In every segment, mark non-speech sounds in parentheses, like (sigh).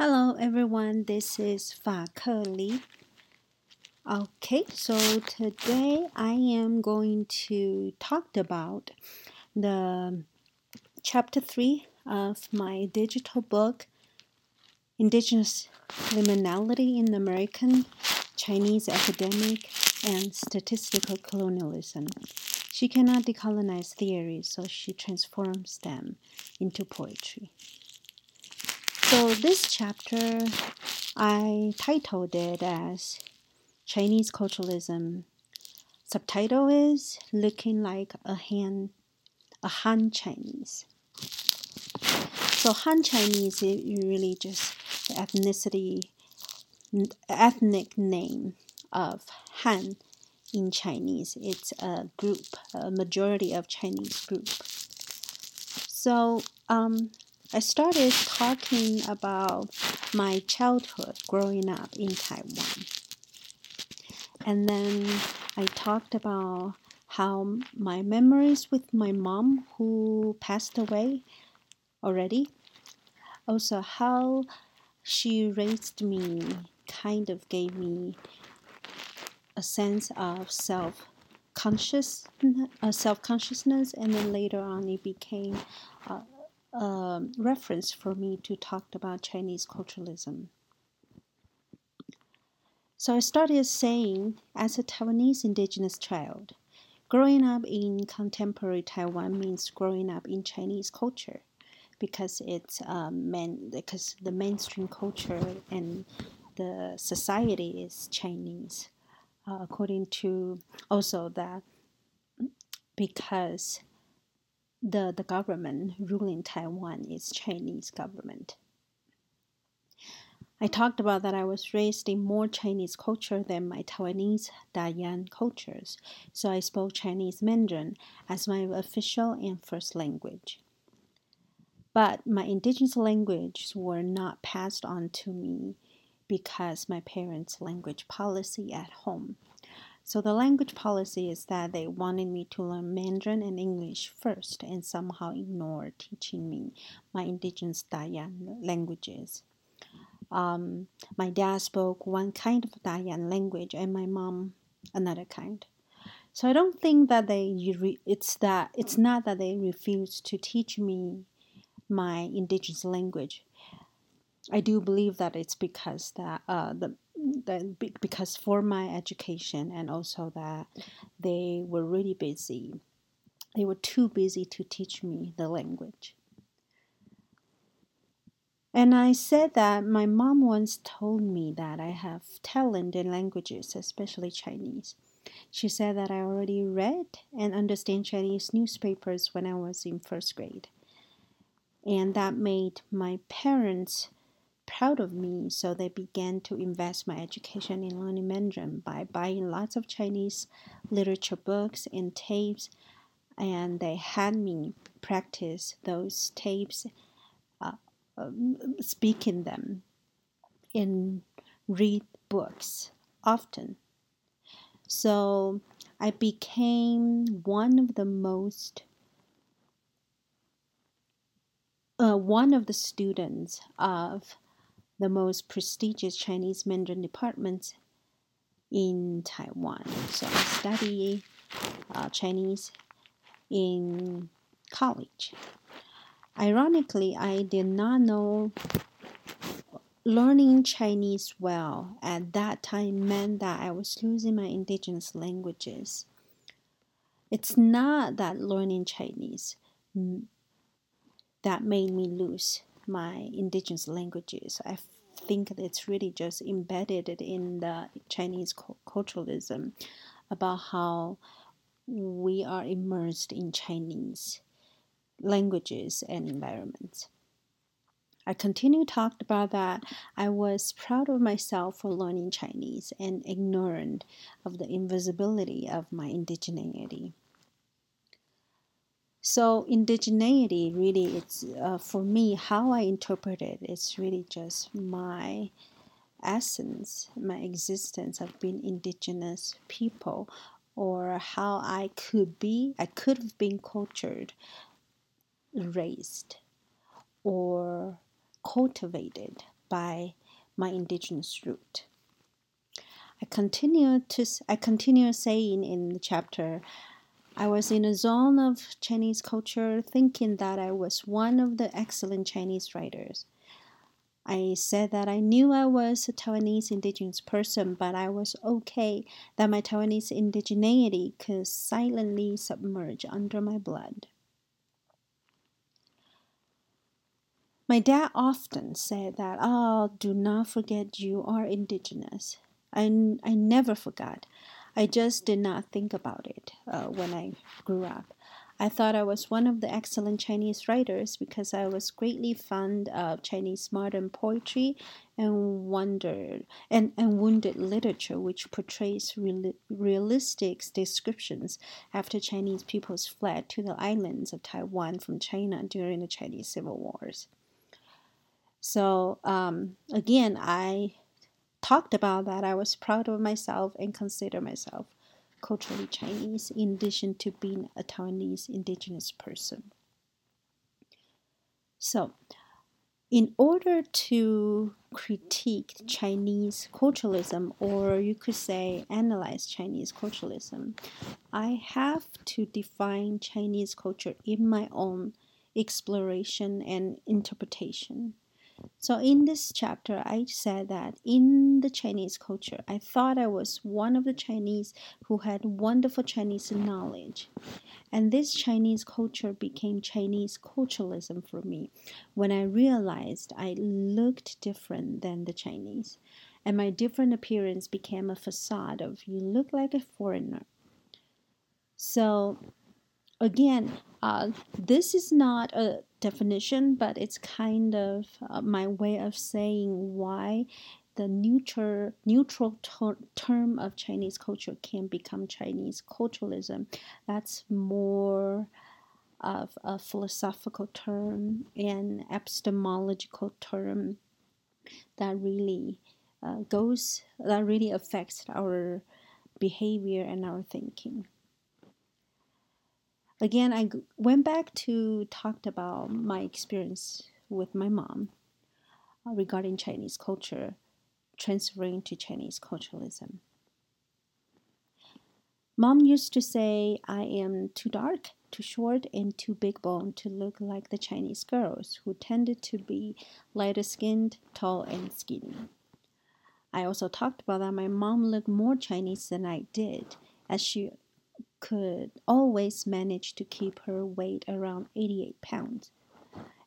Hello everyone, this is Fa Ke Li. Okay, so today I am going to talk about the chapter 3 of my digital book Indigenous Liminality in American Chinese Academic and Statistical Colonialism. She cannot decolonize theories, so she transforms them into poetry. So this chapter, I titled it as Chinese Culturalism. Subtitle is Looking Like a Han, a Han Chinese. So Han Chinese is really just the ethnicity, ethnic name of Han in Chinese. It's a group, a majority of Chinese group. So um, I started talking about my childhood growing up in Taiwan. And then I talked about how my memories with my mom, who passed away already, also how she raised me, kind of gave me a sense of self conscious, uh, self consciousness, and then later on it became. Uh, um, reference for me to talk about Chinese culturalism. So I started saying, as a Taiwanese indigenous child, growing up in contemporary Taiwan means growing up in Chinese culture because it's um, because the mainstream culture and the society is Chinese, uh, according to also that because the, the government ruling Taiwan is Chinese government. I talked about that I was raised in more Chinese culture than my Taiwanese Dayan cultures, so I spoke Chinese Mandarin as my official and first language. But my indigenous languages were not passed on to me because my parents' language policy at home so the language policy is that they wanted me to learn Mandarin and English first and somehow ignore teaching me my indigenous Dayan languages. Um, my dad spoke one kind of Dayan language and my mom another kind. So I don't think that they it's that it's not that they refused to teach me my indigenous language. I do believe that it's because that uh, the that because for my education and also that they were really busy. They were too busy to teach me the language. And i said that my mom once told me that i have talent in languages especially chinese. She said that i already read and understand chinese newspapers when i was in first grade. And that made my parents proud of me, so they began to invest my education in learning Mandarin by buying lots of Chinese literature books and tapes, and they had me practice those tapes, uh, um, speaking them, and read books often. So I became one of the most uh, one of the students of the most prestigious Chinese Mandarin departments in Taiwan. So I study uh, Chinese in college. Ironically, I did not know learning Chinese well at that time meant that I was losing my indigenous languages. It's not that learning Chinese that made me lose my indigenous languages. I think it's really just embedded in the Chinese culturalism about how we are immersed in Chinese languages and environments. I continue talked about that I was proud of myself for learning Chinese and ignorant of the invisibility of my indigeneity. So indigeneity really it's uh, for me how I interpret it. It's really just my essence, my existence of being indigenous people, or how I could be. I could have been cultured, raised, or cultivated by my indigenous root. I continue to I continue saying in the chapter I was in a zone of Chinese culture thinking that I was one of the excellent Chinese writers. I said that I knew I was a Taiwanese indigenous person, but I was okay that my Taiwanese indigeneity could silently submerge under my blood. My dad often said that, oh, do not forget you are indigenous. I, I never forgot. I just did not think about it uh, when I grew up. I thought I was one of the excellent Chinese writers because I was greatly fond of Chinese modern poetry and wondered and, and wounded literature, which portrays real, realistic descriptions after Chinese peoples fled to the islands of Taiwan from China during the Chinese Civil Wars. So um, again, I talked about that, I was proud of myself and consider myself culturally Chinese in addition to being a Taiwanese indigenous person. So, in order to critique Chinese culturalism, or you could say analyze Chinese culturalism, I have to define Chinese culture in my own exploration and interpretation. So, in this chapter, I said that in the Chinese culture, I thought I was one of the Chinese who had wonderful Chinese knowledge. And this Chinese culture became Chinese culturalism for me when I realized I looked different than the Chinese. And my different appearance became a facade of you look like a foreigner. So, again, uh, this is not a definition, but it's kind of uh, my way of saying why the neutral neutral ter- term of Chinese culture can become Chinese culturalism. That's more of a philosophical term and epistemological term that really uh, goes that really affects our behavior and our thinking again, I went back to talked about my experience with my mom uh, regarding Chinese culture, transferring to Chinese culturalism. Mom used to say, I am too dark, too short, and too big boned to look like the Chinese girls who tended to be lighter skinned, tall, and skinny. I also talked about that my mom looked more Chinese than I did, as she could always manage to keep her weight around 88 pounds.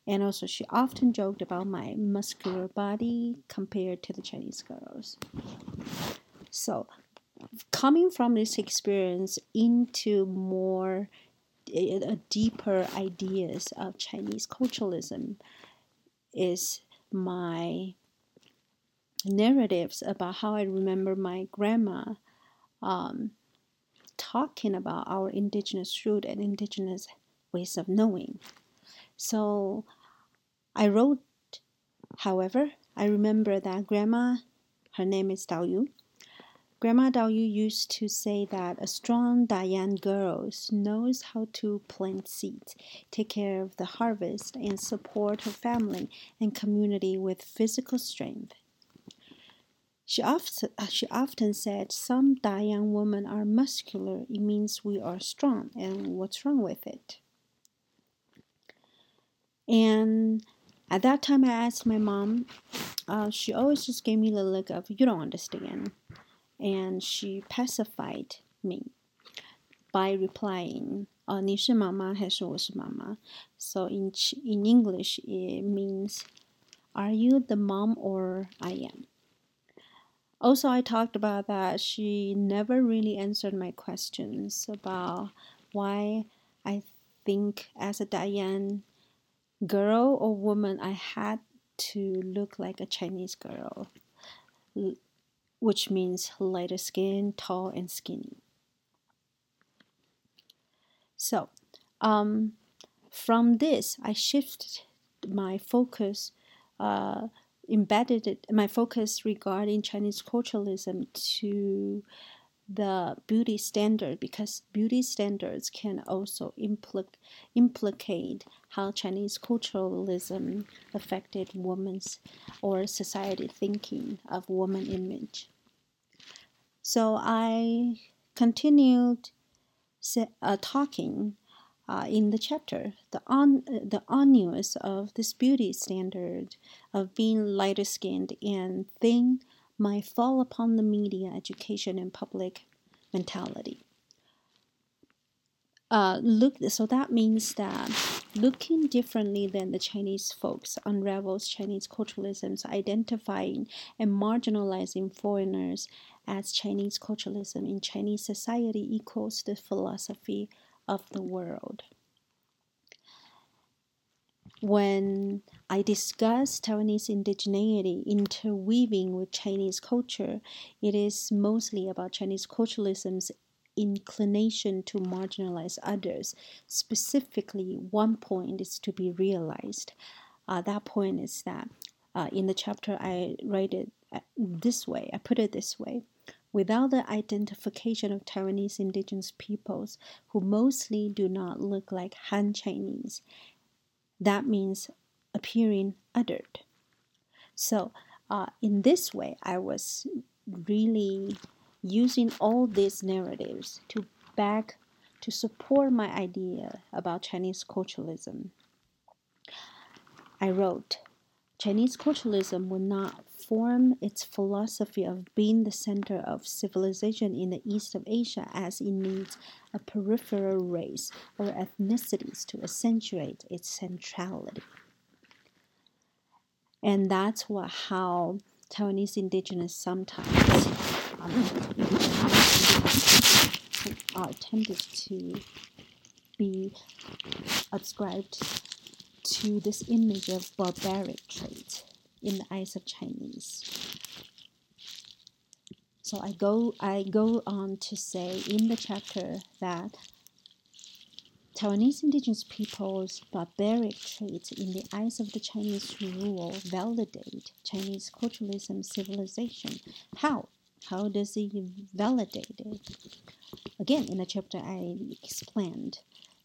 And also, she often joked about my muscular body compared to the Chinese girls. So, coming from this experience into more uh, deeper ideas of Chinese culturalism is my narratives about how I remember my grandma um, talking about our indigenous root and indigenous ways of knowing. So I wrote, however, I remember that grandma, her name is Dao Yu. Grandma Dao Yu used to say that a strong Dayan girl knows how to plant seeds, take care of the harvest, and support her family and community with physical strength. She often, uh, she often said, Some Dayan women are muscular. It means we are strong. And what's wrong with it? And at that time, I asked my mom. Uh, she always just gave me the look of, You don't understand. And she pacified me by replying, 呃，你是妈妈还是我是妈妈？So in in English it means, Are you the mom or I am? Also, I talked about that she never really answered my questions about why I think as a Dayan girl or woman I had to look like a Chinese girl, which means lighter skin, tall, and skinny. So, um, from this, I shifted my focus uh, embedded my focus regarding Chinese culturalism to the beauty standard because beauty standards can also impl- implicate how Chinese culturalism affected women's or society thinking of woman image. So I continued uh, talking uh, in the chapter the on the onus of this beauty standard of being lighter skinned and thin might fall upon the media, education, and public mentality. Uh, look, so that means that looking differently than the Chinese folks unravels Chinese culturalism's identifying and marginalizing foreigners as Chinese culturalism in Chinese society equals the philosophy of the world. When I discuss Taiwanese indigeneity interweaving with Chinese culture, it is mostly about Chinese culturalism's inclination to marginalize others. Specifically, one point is to be realized. Uh, that point is that uh, in the chapter I write it uh, this way, I put it this way. Without the identification of Taiwanese indigenous peoples who mostly do not look like Han Chinese, that means appearing othered. So, uh, in this way, I was really using all these narratives to back to support my idea about Chinese culturalism. I wrote, Chinese culturalism would not form its philosophy of being the center of civilization in the east of Asia as it needs a peripheral race or ethnicities to accentuate its centrality. And that's what how Taiwanese indigenous sometimes um, are tended to be ascribed to this image of barbaric trait in the eyes of Chinese. So I go I go on to say in the chapter that Taiwanese indigenous people's barbaric traits in the eyes of the Chinese rule validate Chinese culturalism civilization. How? How does it validate it? Again, in the chapter I explained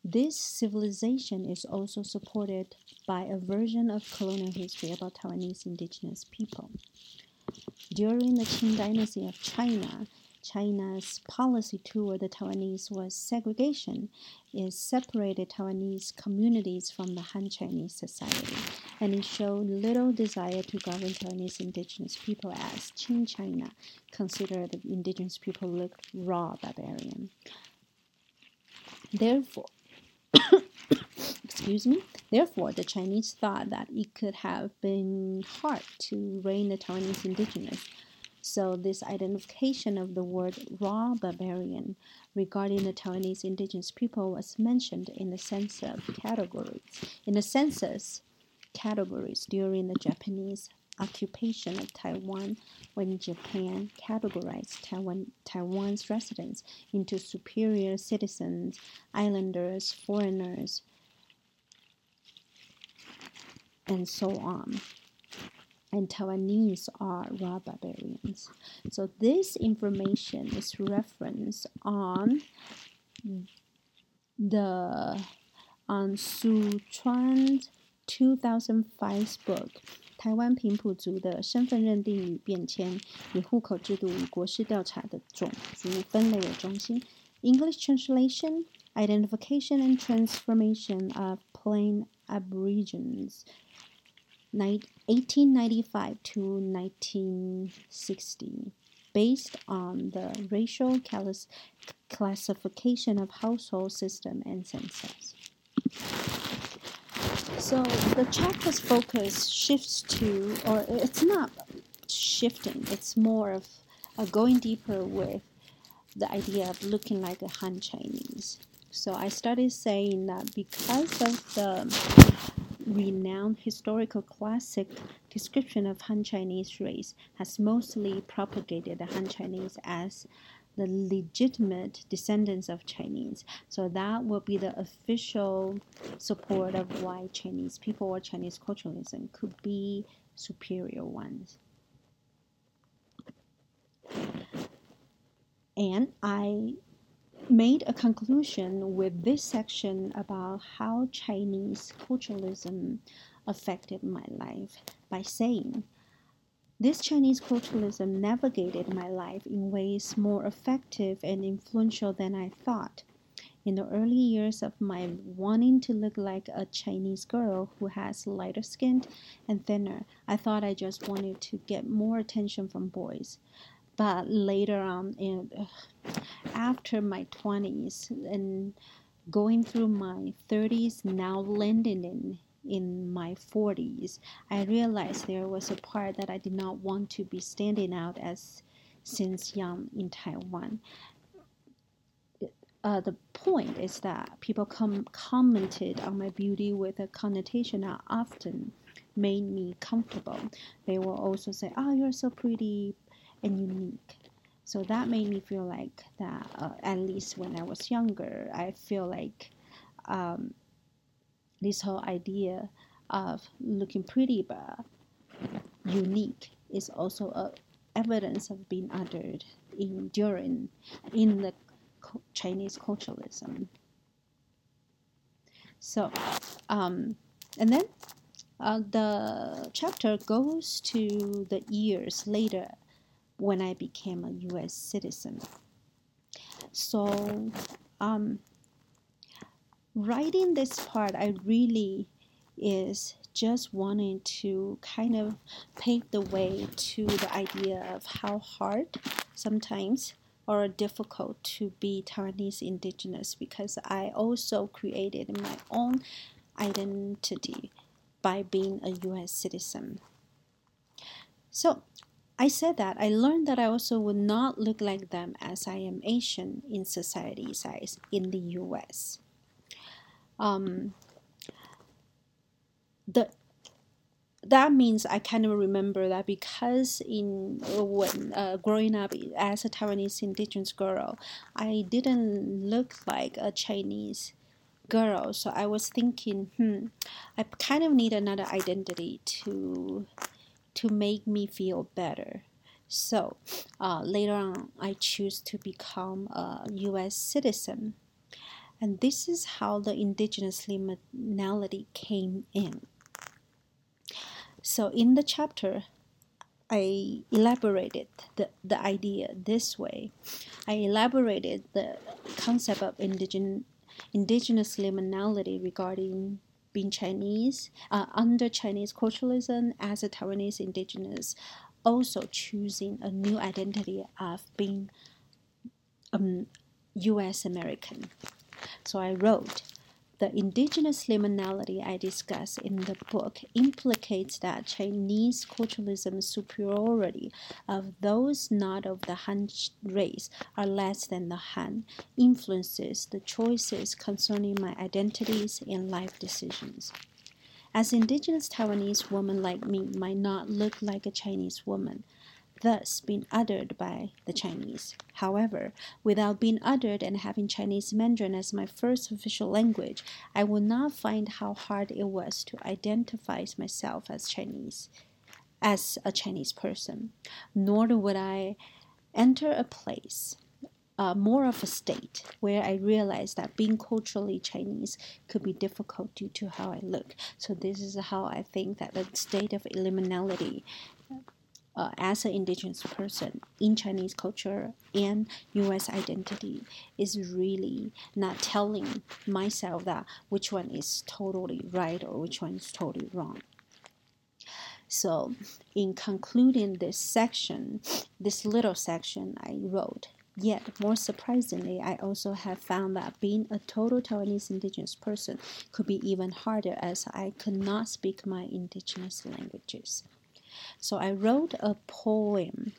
this civilization is also supported by a version of colonial history about Taiwanese indigenous people. During the Qing Dynasty of China, China's policy toward the Taiwanese was segregation. It separated Taiwanese communities from the Han Chinese society, and it showed little desire to govern Taiwanese indigenous people as Qing China considered the indigenous people looked raw barbarian. Therefore, (coughs) excuse me. Therefore, the Chinese thought that it could have been hard to reign the Taiwanese indigenous. So, this identification of the word raw barbarian regarding the Taiwanese indigenous people was mentioned in the census categories. In the census categories during the Japanese occupation of Taiwan when Japan categorized Taiwan, Taiwan's residents into superior citizens, islanders, foreigners, and so on. And Taiwanese are raw barbarians. So this information is referenced on the on Su Chuan's 2005 book 台湾平埔族的身份认定与变迁，以户口制度与国势调查的种族分类为中心。English translation, identification and transformation of plain Aborigines, 1895 to 1960, based on the racial classification of household system and census. So the chapter's focus shifts to, or it's not shifting, it's more of uh, going deeper with the idea of looking like a Han Chinese. So I started saying that because of the renowned historical classic description of Han Chinese race has mostly propagated the Han Chinese as the legitimate descendants of Chinese. So that will be the official support of why Chinese people or Chinese culturalism could be superior ones. and I made a conclusion with this section about how Chinese culturalism affected my life by saying, this Chinese culturalism navigated my life in ways more effective and influential than I thought. In the early years of my wanting to look like a Chinese girl who has lighter skin and thinner, I thought I just wanted to get more attention from boys. But later on, in, uh, after my 20s and going through my 30s, now landing in in my 40s, I realized there was a part that I did not want to be standing out as since young in Taiwan uh, the point is that people com- commented on my beauty with a connotation that often made me comfortable. They will also say, "Oh, you're so pretty and unique." So that made me feel like that. Uh, at least when I was younger, I feel like um, this whole idea of looking pretty but unique is also a evidence of being othered in during in the Chinese culturalism. So, um, and then uh, the chapter goes to the years later when I became a U.S. citizen. So, um, writing this part, I really is just wanting to kind of pave the way to the idea of how hard sometimes or difficult to be Taiwanese indigenous because I also created my own identity by being a US citizen. So I said that I learned that I also would not look like them as I am Asian in society's eyes in the US. Um, the that means I kind of remember that because in when uh, growing up as a Taiwanese indigenous girl, I didn't look like a Chinese girl. So I was thinking, hmm, I kind of need another identity to to make me feel better. So uh, later on, I choose to become a U.S. citizen, and this is how the indigenous liminality came in. So in the chapter, I elaborated the, the idea this way. I elaborated the concept of indigen, indigenous liminality regarding being Chinese, uh, under Chinese culturalism as a Taiwanese indigenous, also choosing a new identity of being um, US American. So I wrote, the indigenous liminality I discuss in the book implicates that Chinese culturalism's superiority of those not of the Han race are less than the Han influences the choices concerning my identities and life decisions. As indigenous Taiwanese woman like me might not look like a Chinese woman, thus being othered by the Chinese. However, without being othered and having Chinese Mandarin as my first official language, I would not find how hard it was to identify myself as Chinese, as a Chinese person, nor would I enter a place uh, more of a state where I realized that being culturally Chinese could be difficult due to how I look. So this is how I think that the state of liminality uh, as an indigenous person in Chinese culture and U.S. identity is really not telling myself that which one is totally right or which one is totally wrong. So, in concluding this section, this little section I wrote, Yet, more surprisingly, I also have found that being a total Taiwanese indigenous person could be even harder as I could not speak my indigenous languages. So I wrote a poem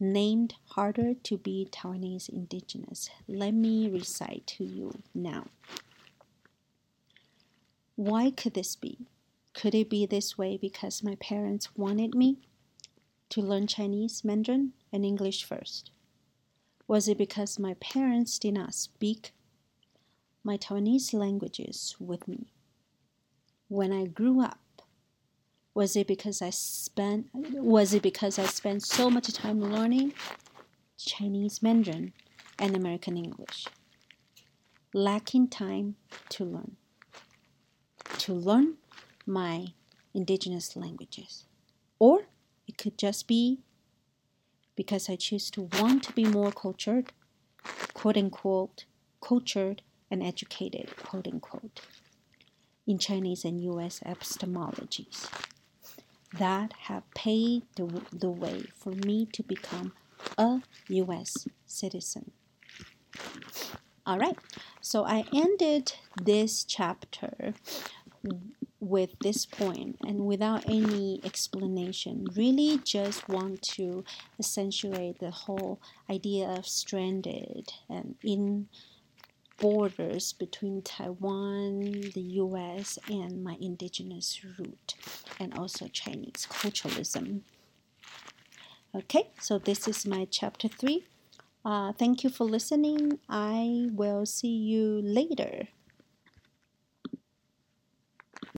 named Harder to Be Taiwanese Indigenous. Let me recite to you now. Why could this be? Could it be this way because my parents wanted me to learn Chinese, Mandarin, and English first? Was it because my parents did not speak my Taiwanese languages with me? When I grew up, was it because I spent was it because I spent so much time learning Chinese Mandarin and American English. Lacking time to learn. To learn my indigenous languages. Or it could just be because I choose to want to be more cultured, quote unquote, cultured and educated, quote unquote, in Chinese and US epistemologies that have paved the, the way for me to become a US citizen. All right, so I ended this chapter with this and without any explanation. Really, just want to accentuate the whole idea of stranded and in borders between Taiwan, the US, and my indigenous root, and also Chinese culturalism. Okay, so this is my chapter three. Uh, thank you for listening. I will see you later.